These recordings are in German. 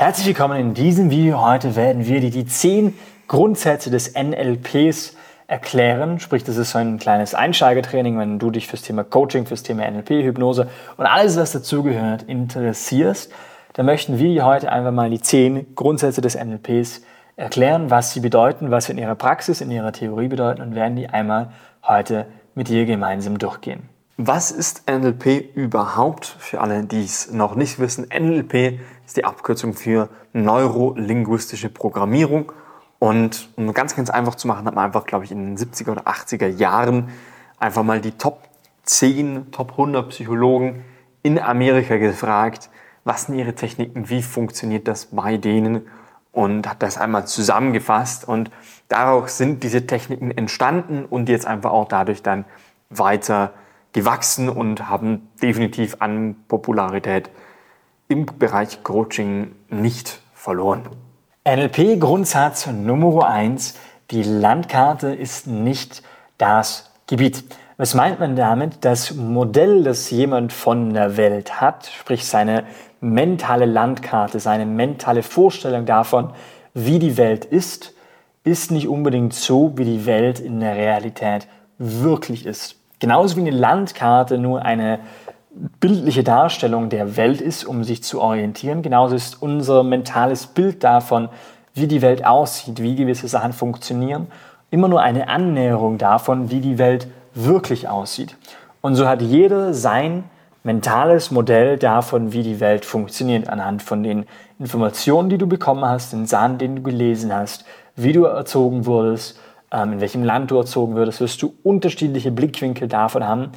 Herzlich willkommen in diesem Video. Heute werden wir dir die 10 Grundsätze des NLPs erklären. Sprich, das ist so ein kleines Einsteigertraining, wenn du dich fürs Thema Coaching, fürs Thema NLP, Hypnose und alles, was dazugehört, interessierst. Dann möchten wir dir heute einfach mal die 10 Grundsätze des NLPs erklären, was sie bedeuten, was sie in ihrer Praxis, in ihrer Theorie bedeuten und werden die einmal heute mit dir gemeinsam durchgehen. Was ist NLP überhaupt? Für alle, die es noch nicht wissen, NLP ist die Abkürzung für neurolinguistische Programmierung. Und um ganz, ganz einfach zu machen, hat man einfach, glaube ich, in den 70er oder 80er Jahren einfach mal die Top 10, Top 100 Psychologen in Amerika gefragt, was sind ihre Techniken, wie funktioniert das bei denen und hat das einmal zusammengefasst und daraus sind diese Techniken entstanden und jetzt einfach auch dadurch dann weiter gewachsen und haben definitiv an Popularität im Bereich Coaching nicht verloren. NLP-Grundsatz Nummer 1, die Landkarte ist nicht das Gebiet. Was meint man damit? Das Modell, das jemand von der Welt hat, sprich seine mentale Landkarte, seine mentale Vorstellung davon, wie die Welt ist, ist nicht unbedingt so, wie die Welt in der Realität wirklich ist. Genauso wie eine Landkarte nur eine bildliche Darstellung der Welt ist, um sich zu orientieren, genauso ist unser mentales Bild davon, wie die Welt aussieht, wie gewisse Sachen funktionieren, immer nur eine Annäherung davon, wie die Welt wirklich aussieht. Und so hat jeder sein mentales Modell davon, wie die Welt funktioniert, anhand von den Informationen, die du bekommen hast, den Sachen, den du gelesen hast, wie du erzogen wurdest, ähm, in welchem Land du erzogen wirst, wirst du unterschiedliche Blickwinkel davon haben,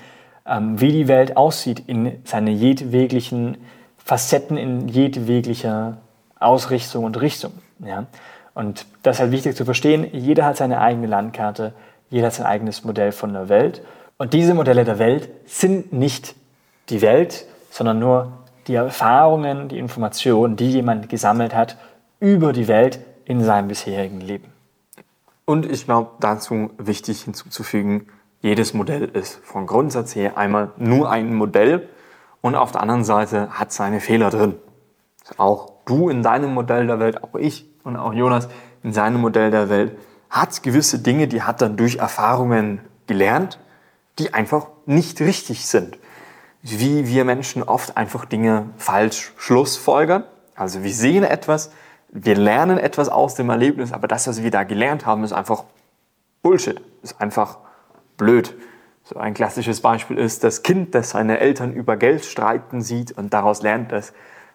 ähm, wie die Welt aussieht in seine jedweglichen Facetten, in jedweglicher Ausrichtung und Richtung. Ja? Und das ist halt wichtig zu verstehen. Jeder hat seine eigene Landkarte, jeder hat sein eigenes Modell von der Welt. Und diese Modelle der Welt sind nicht die Welt, sondern nur die Erfahrungen, die Informationen, die jemand gesammelt hat über die Welt in seinem bisherigen Leben. Und ich glaube, dazu wichtig hinzuzufügen, jedes Modell ist von Grundsatz her einmal nur ein Modell und auf der anderen Seite hat seine Fehler drin. Auch du in deinem Modell der Welt, auch ich und auch Jonas in seinem Modell der Welt hat gewisse Dinge, die hat dann durch Erfahrungen gelernt, die einfach nicht richtig sind. Wie wir Menschen oft einfach Dinge falsch schlussfolgern. Also wir sehen etwas, wir lernen etwas aus dem Erlebnis, aber das, was wir da gelernt haben, ist einfach Bullshit, ist einfach blöd. So ein klassisches Beispiel ist das Kind, das seine Eltern über Geld streiten sieht und daraus lernt, dass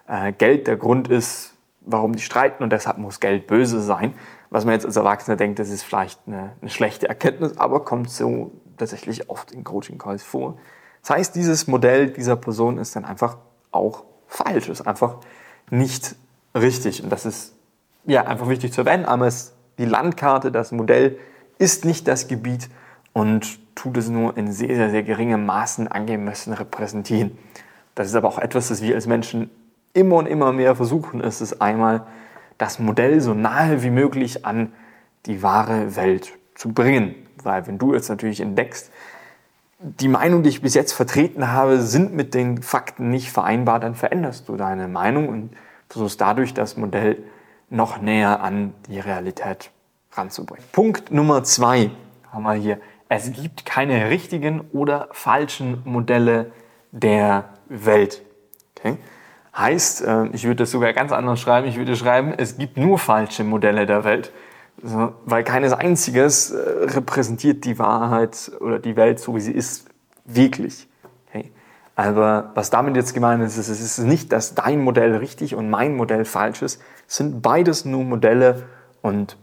äh, Geld der Grund ist, warum die streiten und deshalb muss Geld böse sein. Was man jetzt als Erwachsener denkt, das ist vielleicht eine, eine schlechte Erkenntnis, aber kommt so tatsächlich oft in Coaching Calls vor. Das heißt, dieses Modell dieser Person ist dann einfach auch falsch, ist einfach nicht richtig. Und das ist ja einfach wichtig zu erwähnen. Einmal ist die Landkarte, das Modell ist nicht das Gebiet und tut es nur in sehr, sehr, sehr geringem Maßen angemessen repräsentieren. Das ist aber auch etwas, das wir als Menschen immer und immer mehr versuchen. Es ist einmal das Modell so nahe wie möglich an die wahre Welt zu bringen. Weil wenn du jetzt natürlich entdeckst, die Meinung, die ich bis jetzt vertreten habe, sind mit den Fakten nicht vereinbar, dann veränderst du deine Meinung und versuchst dadurch das Modell noch näher an die Realität ranzubringen. Punkt Nummer zwei haben wir hier. Es gibt keine richtigen oder falschen Modelle der Welt. Okay? Heißt, äh, ich würde das sogar ganz anders schreiben, ich würde schreiben, es gibt nur falsche Modelle der Welt. Weil keines einziges äh, repräsentiert die Wahrheit oder die Welt so, wie sie ist, wirklich. Aber was damit jetzt gemeint ist, ist, es ist nicht, dass dein Modell richtig und mein Modell falsch ist. Es sind beides nur Modelle und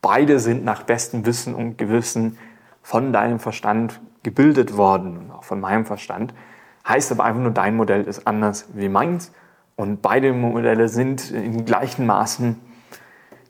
beide sind nach bestem Wissen und Gewissen von deinem Verstand gebildet worden und auch von meinem Verstand. Heißt aber einfach nur, dein Modell ist anders wie meins und beide Modelle sind in gleichen Maßen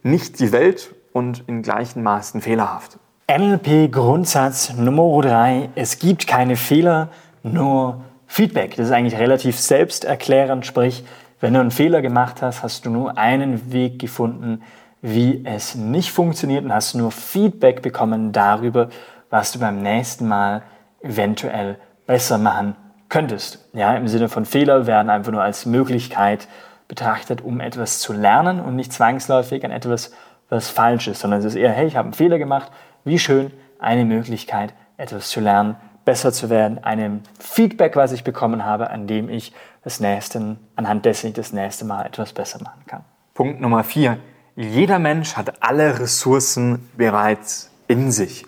nicht die Welt und in gleichen Maßen fehlerhaft. NLP Grundsatz Nummer drei: Es gibt keine Fehler, nur Feedback, das ist eigentlich relativ selbsterklärend, sprich, wenn du einen Fehler gemacht hast, hast du nur einen Weg gefunden, wie es nicht funktioniert und hast nur Feedback bekommen darüber, was du beim nächsten Mal eventuell besser machen könntest. Ja, im Sinne von Fehler werden einfach nur als Möglichkeit betrachtet, um etwas zu lernen und nicht zwangsläufig an etwas, was falsch ist, sondern es ist eher, hey, ich habe einen Fehler gemacht, wie schön, eine Möglichkeit, etwas zu lernen, besser zu werden, einem Feedback, was ich bekommen habe, an dem ich das nächste, anhand dessen ich das nächste Mal etwas besser machen kann. Punkt Nummer vier. Jeder Mensch hat alle Ressourcen bereits in sich.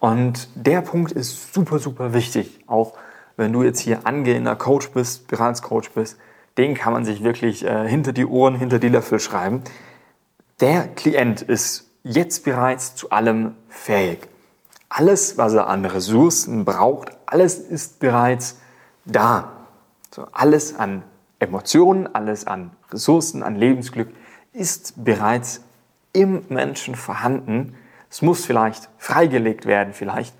Und der Punkt ist super, super wichtig. Auch wenn du jetzt hier angehender Coach bist, Beratungscoach bist, den kann man sich wirklich äh, hinter die Ohren, hinter die Löffel schreiben. Der Klient ist jetzt bereits zu allem fähig. Alles, was er an Ressourcen braucht, alles ist bereits da. So, alles an Emotionen, alles an Ressourcen, an Lebensglück ist bereits im Menschen vorhanden. Es muss vielleicht freigelegt werden, vielleicht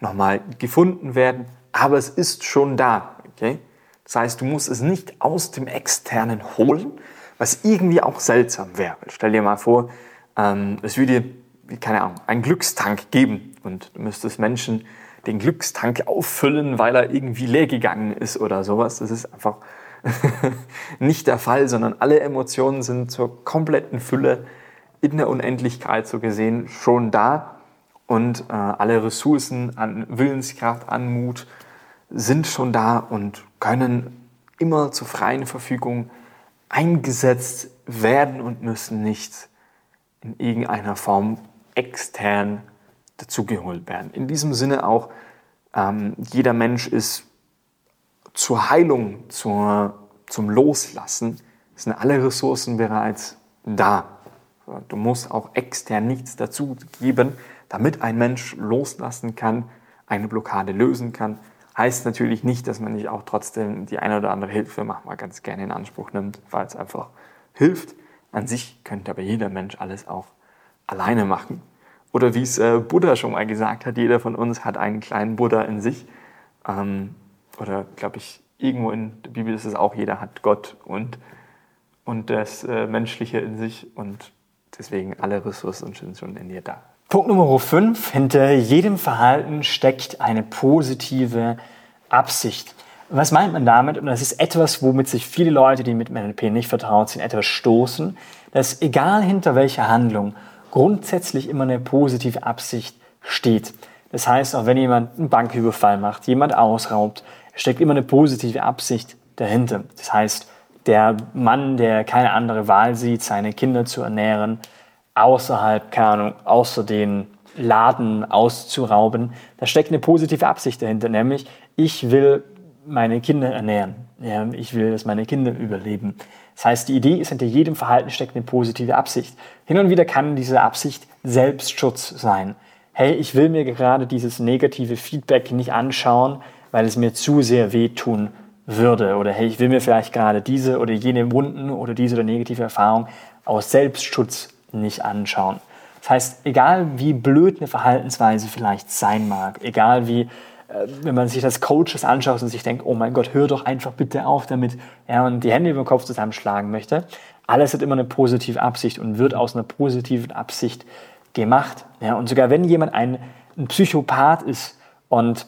nochmal gefunden werden, aber es ist schon da. Okay? Das heißt, du musst es nicht aus dem Externen holen, was irgendwie auch seltsam wäre. Stell dir mal vor, ähm, es würde, keine Ahnung, einen Glückstank geben und du müsstest Menschen den Glückstank auffüllen, weil er irgendwie leer gegangen ist oder sowas. Das ist einfach nicht der Fall, sondern alle Emotionen sind zur kompletten Fülle in der Unendlichkeit so gesehen schon da und äh, alle Ressourcen an Willenskraft, an Mut sind schon da und können immer zur freien Verfügung eingesetzt werden und müssen nicht in irgendeiner Form extern dazugeholt werden. In diesem Sinne auch, ähm, jeder Mensch ist zur Heilung, zur, zum Loslassen, sind alle Ressourcen bereits da. Du musst auch extern nichts dazu geben, damit ein Mensch loslassen kann, eine Blockade lösen kann. Heißt natürlich nicht, dass man nicht auch trotzdem die eine oder andere Hilfe manchmal ganz gerne in Anspruch nimmt, weil es einfach hilft. An sich könnte aber jeder Mensch alles auch alleine machen. Oder wie es äh, Buddha schon mal gesagt hat, jeder von uns hat einen kleinen Buddha in sich. Ähm, oder glaube ich, irgendwo in der Bibel ist es auch, jeder hat Gott und, und das äh, Menschliche in sich und deswegen alle Ressourcen sind schon in dir da. Punkt Nummer 5. Hinter jedem Verhalten steckt eine positive Absicht. Was meint man damit? Und das ist etwas, womit sich viele Leute, die mit NLP nicht vertraut sind, etwas stoßen, dass egal hinter welcher Handlung grundsätzlich immer eine positive Absicht steht. Das heißt, auch wenn jemand einen Banküberfall macht, jemand ausraubt, steckt immer eine positive Absicht dahinter. Das heißt, der Mann, der keine andere Wahl sieht, seine Kinder zu ernähren, außerhalb, keine Ahnung, außer den Laden auszurauben, da steckt eine positive Absicht dahinter, nämlich ich will meine Kinder ernähren. Ja, ich will, dass meine Kinder überleben. Das heißt, die Idee ist, hinter jedem Verhalten steckt eine positive Absicht. Hin und wieder kann diese Absicht Selbstschutz sein hey, ich will mir gerade dieses negative Feedback nicht anschauen, weil es mir zu sehr wehtun würde. Oder hey, ich will mir vielleicht gerade diese oder jene Wunden oder diese oder negative Erfahrung aus Selbstschutz nicht anschauen. Das heißt, egal wie blöd eine Verhaltensweise vielleicht sein mag, egal wie, äh, wenn man sich das Coaches anschaut und sich denkt, oh mein Gott, hör doch einfach bitte auf damit, ja, und die Hände über den Kopf zusammenschlagen möchte, alles hat immer eine positive Absicht und wird aus einer positiven Absicht gemacht. Ja, und sogar wenn jemand ein, ein Psychopath ist und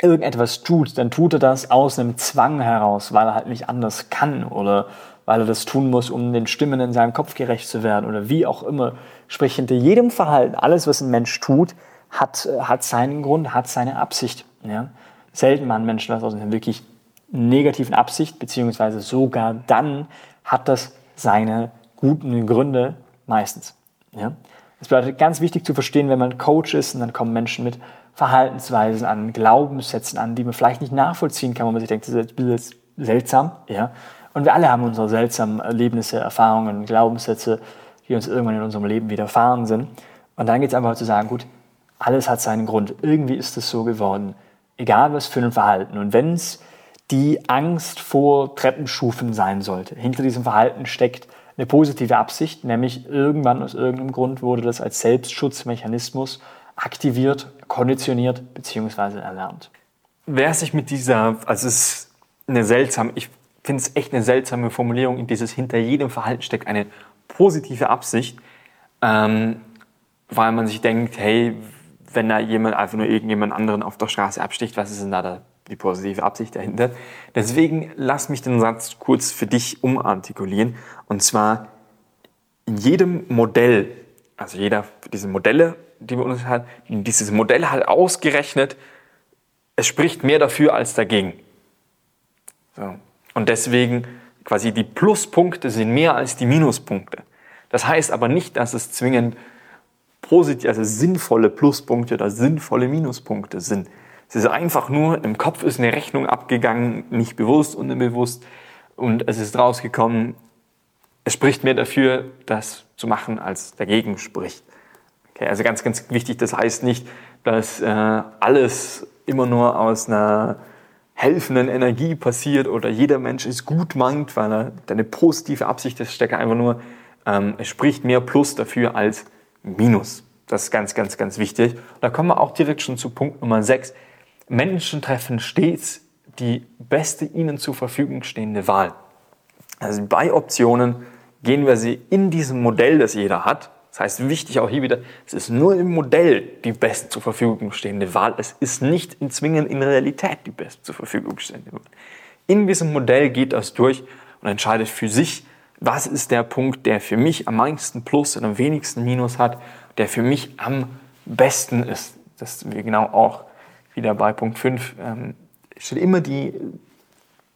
irgendetwas tut, dann tut er das aus einem Zwang heraus, weil er halt nicht anders kann oder weil er das tun muss, um den Stimmen in seinem Kopf gerecht zu werden oder wie auch immer. Sprich, hinter jedem Verhalten, alles, was ein Mensch tut, hat, hat seinen Grund, hat seine Absicht. Ja? Selten machen Menschen das aus einer wirklich negativen Absicht, beziehungsweise sogar dann hat das seine guten Gründe meistens. Ja? Das bedeutet ganz wichtig zu verstehen, wenn man Coach ist und dann kommen Menschen mit Verhaltensweisen an, Glaubenssätzen an, die man vielleicht nicht nachvollziehen kann, wo man sich denkt, das ist jetzt seltsam. Ja? Und wir alle haben unsere seltsamen Erlebnisse, Erfahrungen, Glaubenssätze, die uns irgendwann in unserem Leben widerfahren sind. Und dann geht es einfach zu sagen, gut, alles hat seinen Grund. Irgendwie ist es so geworden. Egal was für ein Verhalten. Und wenn es die Angst vor Treppenstufen sein sollte, hinter diesem Verhalten steckt eine positive Absicht, nämlich irgendwann aus irgendeinem Grund wurde das als Selbstschutzmechanismus aktiviert, konditioniert bzw. erlernt. Wer sich mit dieser, also es ist eine seltsame, ich finde es echt eine seltsame Formulierung, in dieses hinter jedem Verhalten steckt eine positive Absicht, ähm, weil man sich denkt, hey, wenn da jemand einfach nur irgendjemand anderen auf der Straße absticht, was ist denn da der die positive Absicht dahinter. Deswegen lass mich den Satz kurz für dich umartikulieren. Und zwar in jedem Modell, also jeder diese Modelle, die wir uns hat, dieses Modell hat ausgerechnet, es spricht mehr dafür als dagegen. So. Und deswegen quasi die Pluspunkte sind mehr als die Minuspunkte. Das heißt aber nicht, dass es zwingend positiv, also sinnvolle Pluspunkte oder sinnvolle Minuspunkte sind. Es ist einfach nur, im Kopf ist eine Rechnung abgegangen, nicht bewusst, unbewusst, und es ist rausgekommen, es spricht mehr dafür, das zu machen, als dagegen spricht. Okay, also ganz, ganz wichtig, das heißt nicht, dass äh, alles immer nur aus einer helfenden Energie passiert oder jeder Mensch ist gut meint, weil er eine positive Absicht ist, steckt einfach nur, ähm, es spricht mehr Plus dafür als Minus. Das ist ganz, ganz, ganz wichtig. Da kommen wir auch direkt schon zu Punkt Nummer 6. Menschen treffen stets die beste ihnen zur Verfügung stehende Wahl. Also bei Optionen gehen wir sie in diesem Modell, das jeder hat. Das heißt, wichtig auch hier wieder, es ist nur im Modell die best zur Verfügung stehende Wahl. Es ist nicht in zwingend in Realität die best zur Verfügung stehende Wahl. In diesem Modell geht das durch und entscheidet für sich, was ist der Punkt, der für mich am meisten Plus und am wenigsten Minus hat, der für mich am besten ist. Das wir genau auch wieder bei Punkt 5 ähm, steht immer die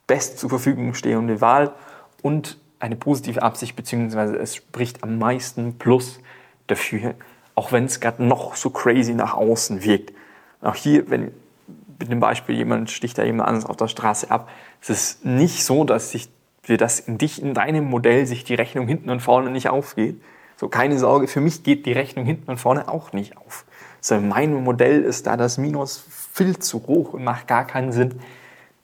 best zur Verfügung stehende Wahl und eine positive Absicht, beziehungsweise es spricht am meisten Plus dafür, auch wenn es gerade noch so crazy nach außen wirkt. Auch hier, wenn mit dem Beispiel jemand sticht da jemand anders auf der Straße ab, es ist nicht so, dass sich für das in dich, in deinem Modell sich die Rechnung hinten und vorne nicht aufgeht. So, keine Sorge, für mich geht die Rechnung hinten und vorne auch nicht auf. So, mein Modell ist da das Minus viel zu hoch und macht gar keinen Sinn.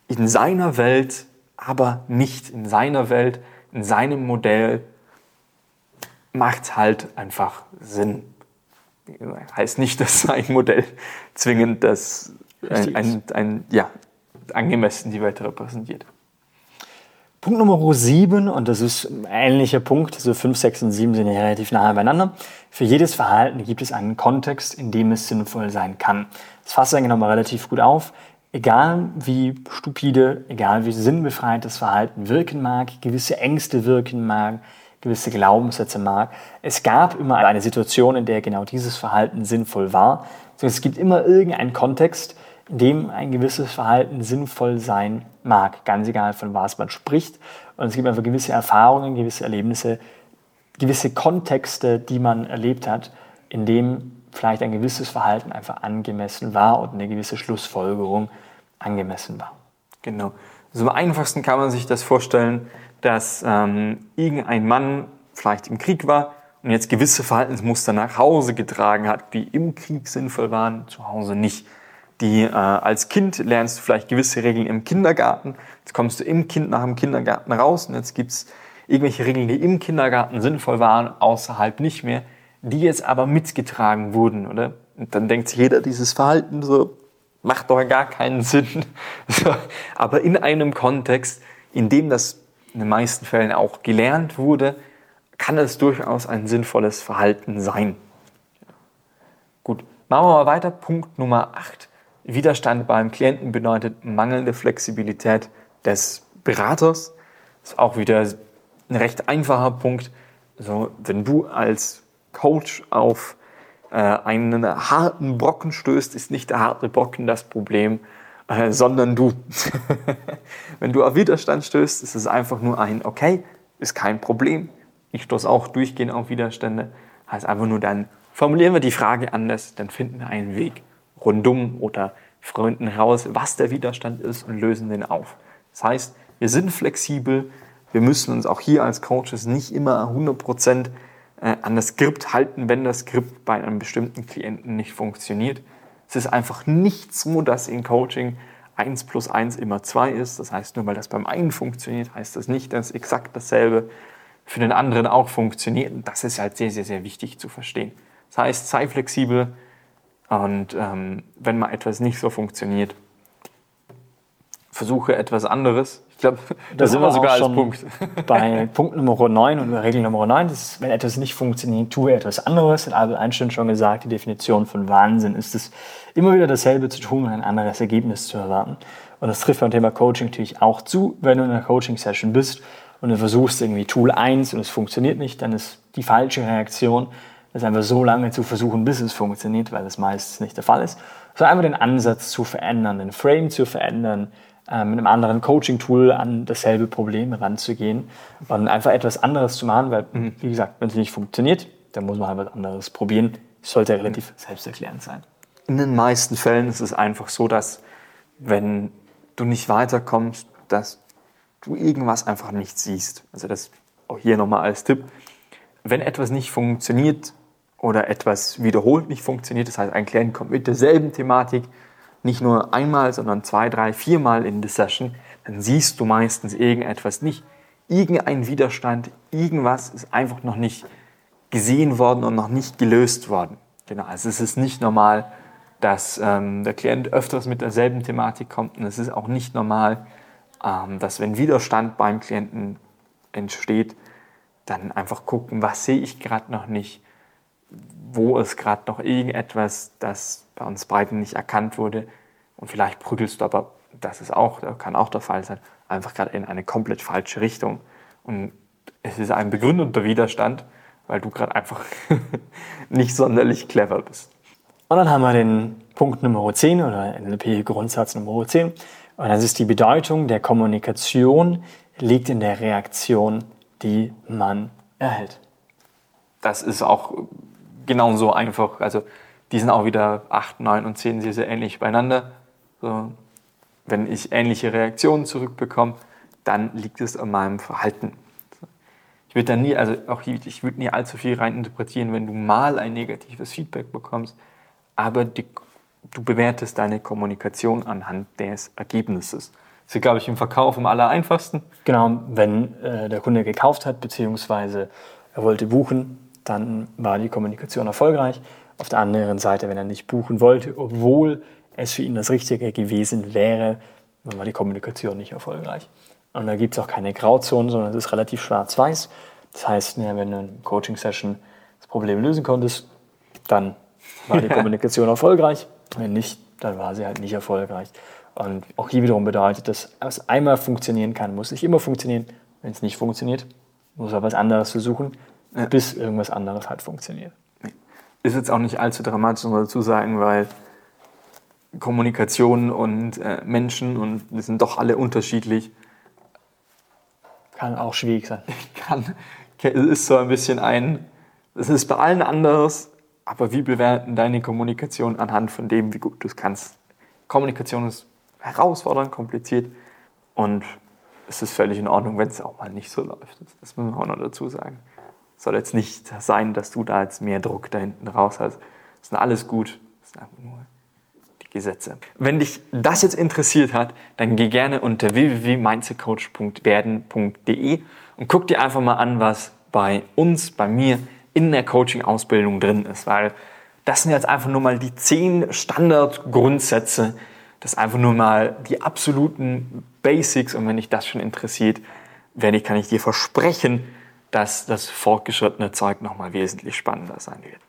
In seiner Welt, aber nicht in seiner Welt, in seinem Modell macht halt einfach Sinn. Heißt nicht, dass sein Modell zwingend das ein, ein, ein, ja, angemessen die Welt repräsentiert. Punkt Nummer 7, und das ist ein ähnlicher Punkt, also 5, 6 und 7 sind ja relativ nahe beieinander. Für jedes Verhalten gibt es einen Kontext, in dem es sinnvoll sein kann. Das fasst eigentlich nochmal relativ gut auf. Egal wie stupide, egal wie sinnbefreit das Verhalten wirken mag, gewisse Ängste wirken mag, gewisse Glaubenssätze mag, es gab immer eine Situation, in der genau dieses Verhalten sinnvoll war. Es gibt immer irgendeinen Kontext, in dem ein gewisses Verhalten sinnvoll sein mag, ganz egal von was man spricht. Und es gibt einfach gewisse Erfahrungen, gewisse Erlebnisse, gewisse Kontexte, die man erlebt hat, in dem vielleicht ein gewisses Verhalten einfach angemessen war und eine gewisse Schlussfolgerung angemessen war. Genau. Also am einfachsten kann man sich das vorstellen, dass ähm, irgendein Mann vielleicht im Krieg war und jetzt gewisse Verhaltensmuster nach Hause getragen hat, die im Krieg sinnvoll waren, zu Hause nicht die äh, als Kind lernst du vielleicht gewisse Regeln im Kindergarten. Jetzt kommst du im Kind nach dem Kindergarten raus und jetzt gibt es irgendwelche Regeln, die im Kindergarten sinnvoll waren, außerhalb nicht mehr, die jetzt aber mitgetragen wurden, oder? Und dann denkt sich jeder, dieses Verhalten so macht doch gar keinen Sinn. So, aber in einem Kontext, in dem das in den meisten Fällen auch gelernt wurde, kann es durchaus ein sinnvolles Verhalten sein. Gut, machen wir mal weiter. Punkt Nummer 8. Widerstand beim Klienten bedeutet mangelnde Flexibilität des Beraters. Das ist auch wieder ein recht einfacher Punkt. Also, wenn du als Coach auf äh, einen harten Brocken stößt, ist nicht der harte Brocken das Problem, äh, sondern du. wenn du auf Widerstand stößt, ist es einfach nur ein, okay, ist kein Problem. Ich stoße auch durchgehend auf Widerstände. Heißt einfach nur dann, formulieren wir die Frage anders, dann finden wir einen Weg rundum oder Freunden heraus, was der Widerstand ist und lösen den auf. Das heißt, wir sind flexibel, wir müssen uns auch hier als Coaches nicht immer 100% äh, an das Skript halten, wenn das Skript bei einem bestimmten Klienten nicht funktioniert. Es ist einfach nicht so, dass in Coaching 1 plus 1 immer 2 ist. Das heißt, nur weil das beim einen funktioniert, heißt das nicht, dass exakt dasselbe für den anderen auch funktioniert. Das ist halt sehr, sehr, sehr wichtig zu verstehen. Das heißt, sei flexibel, und ähm, wenn mal etwas nicht so funktioniert, versuche etwas anderes. Ich glaube, das sind wir sogar als Punkt. Bei Punkt Nummer 9 und Regel Nummer 9, das ist, wenn etwas nicht funktioniert, tue etwas anderes. Hat Albert Einstein schon gesagt, die Definition von Wahnsinn ist es, immer wieder dasselbe zu tun und ein anderes Ergebnis zu erwarten. Und das trifft beim Thema Coaching natürlich auch zu, wenn du in einer Coaching-Session bist und du versuchst irgendwie Tool 1 und es funktioniert nicht, dann ist die falsche Reaktion, das einfach so lange zu versuchen, bis es funktioniert, weil das meistens nicht der Fall ist, sondern einfach den Ansatz zu verändern, den Frame zu verändern, äh, mit einem anderen Coaching-Tool an dasselbe Problem ranzugehen und einfach etwas anderes zu machen, weil, mhm. wie gesagt, wenn es nicht funktioniert, dann muss man halt was anderes probieren. Es sollte relativ selbsterklärend sein. In den meisten Fällen ist es einfach so, dass wenn du nicht weiterkommst, dass du irgendwas einfach nicht siehst. Also das auch hier nochmal als Tipp. Wenn etwas nicht funktioniert oder etwas wiederholt nicht funktioniert, das heißt, ein Klient kommt mit derselben Thematik, nicht nur einmal, sondern zwei, drei, viermal in der Session, dann siehst du meistens irgendetwas nicht. Irgendein Widerstand, irgendwas ist einfach noch nicht gesehen worden und noch nicht gelöst worden. Genau, also es ist nicht normal, dass ähm, der Klient öfters mit derselben Thematik kommt und es ist auch nicht normal, ähm, dass wenn Widerstand beim Klienten entsteht, dann einfach gucken, was sehe ich gerade noch nicht, wo ist gerade noch irgendetwas, das bei uns beiden nicht erkannt wurde und vielleicht prügelst du aber, das ist auch, kann auch der Fall sein, einfach gerade in eine komplett falsche Richtung und es ist ein begründeter Widerstand, weil du gerade einfach nicht sonderlich clever bist. Und dann haben wir den Punkt Nummer 10 oder NLP-Grundsatz Nummer 10. Und das ist die Bedeutung der Kommunikation liegt in der Reaktion, die man erhält. Das ist auch genauso einfach. Also die sind auch wieder 8, 9 und 10 sehr, sehr ähnlich beieinander. So, wenn ich ähnliche Reaktionen zurückbekomme, dann liegt es an meinem Verhalten. Ich würde nie, also auch ich würde nie allzu viel reininterpretieren, wenn du mal ein negatives Feedback bekommst, aber die, du bewertest deine Kommunikation anhand des Ergebnisses. Das ist, glaube ich, im Verkauf am aller einfachsten. Genau, wenn äh, der Kunde gekauft hat, beziehungsweise er wollte buchen, dann war die Kommunikation erfolgreich. Auf der anderen Seite, wenn er nicht buchen wollte, obwohl es für ihn das Richtige gewesen wäre, dann war die Kommunikation nicht erfolgreich. Und da gibt es auch keine Grauzonen, sondern es ist relativ schwarz-weiß. Das heißt, ja, wenn du in einer Coaching-Session das Problem lösen konntest, dann war die Kommunikation erfolgreich. Wenn nicht, dann war sie halt nicht erfolgreich. Und auch hier wiederum bedeutet, dass es einmal funktionieren kann, muss nicht immer funktionieren. Wenn es nicht funktioniert, muss er was anderes versuchen, ja. bis irgendwas anderes halt funktioniert. Ist jetzt auch nicht allzu dramatisch, muss man dazu sagen, weil Kommunikation und äh, Menschen und wir sind doch alle unterschiedlich. Kann auch schwierig sein. Kann, ist so ein bisschen ein, es ist bei allen anders, aber wie bewerten deine Kommunikation anhand von dem, wie gut du es kannst? Kommunikation ist herausfordernd, kompliziert und es ist völlig in Ordnung, wenn es auch mal nicht so läuft. Das müssen wir auch noch dazu sagen. Soll jetzt nicht sein, dass du da jetzt mehr Druck da hinten raus hast. Das ist alles gut. Das ist einfach nur Gesetze. Wenn dich das jetzt interessiert hat, dann geh gerne unter www.mindsetcoach.werden.de und guck dir einfach mal an, was bei uns, bei mir in der Coaching-Ausbildung drin ist, weil das sind jetzt einfach nur mal die zehn Standardgrundsätze, das ist einfach nur mal die absoluten Basics und wenn dich das schon interessiert, werde ich, kann ich dir versprechen, dass das fortgeschrittene Zeug nochmal wesentlich spannender sein wird.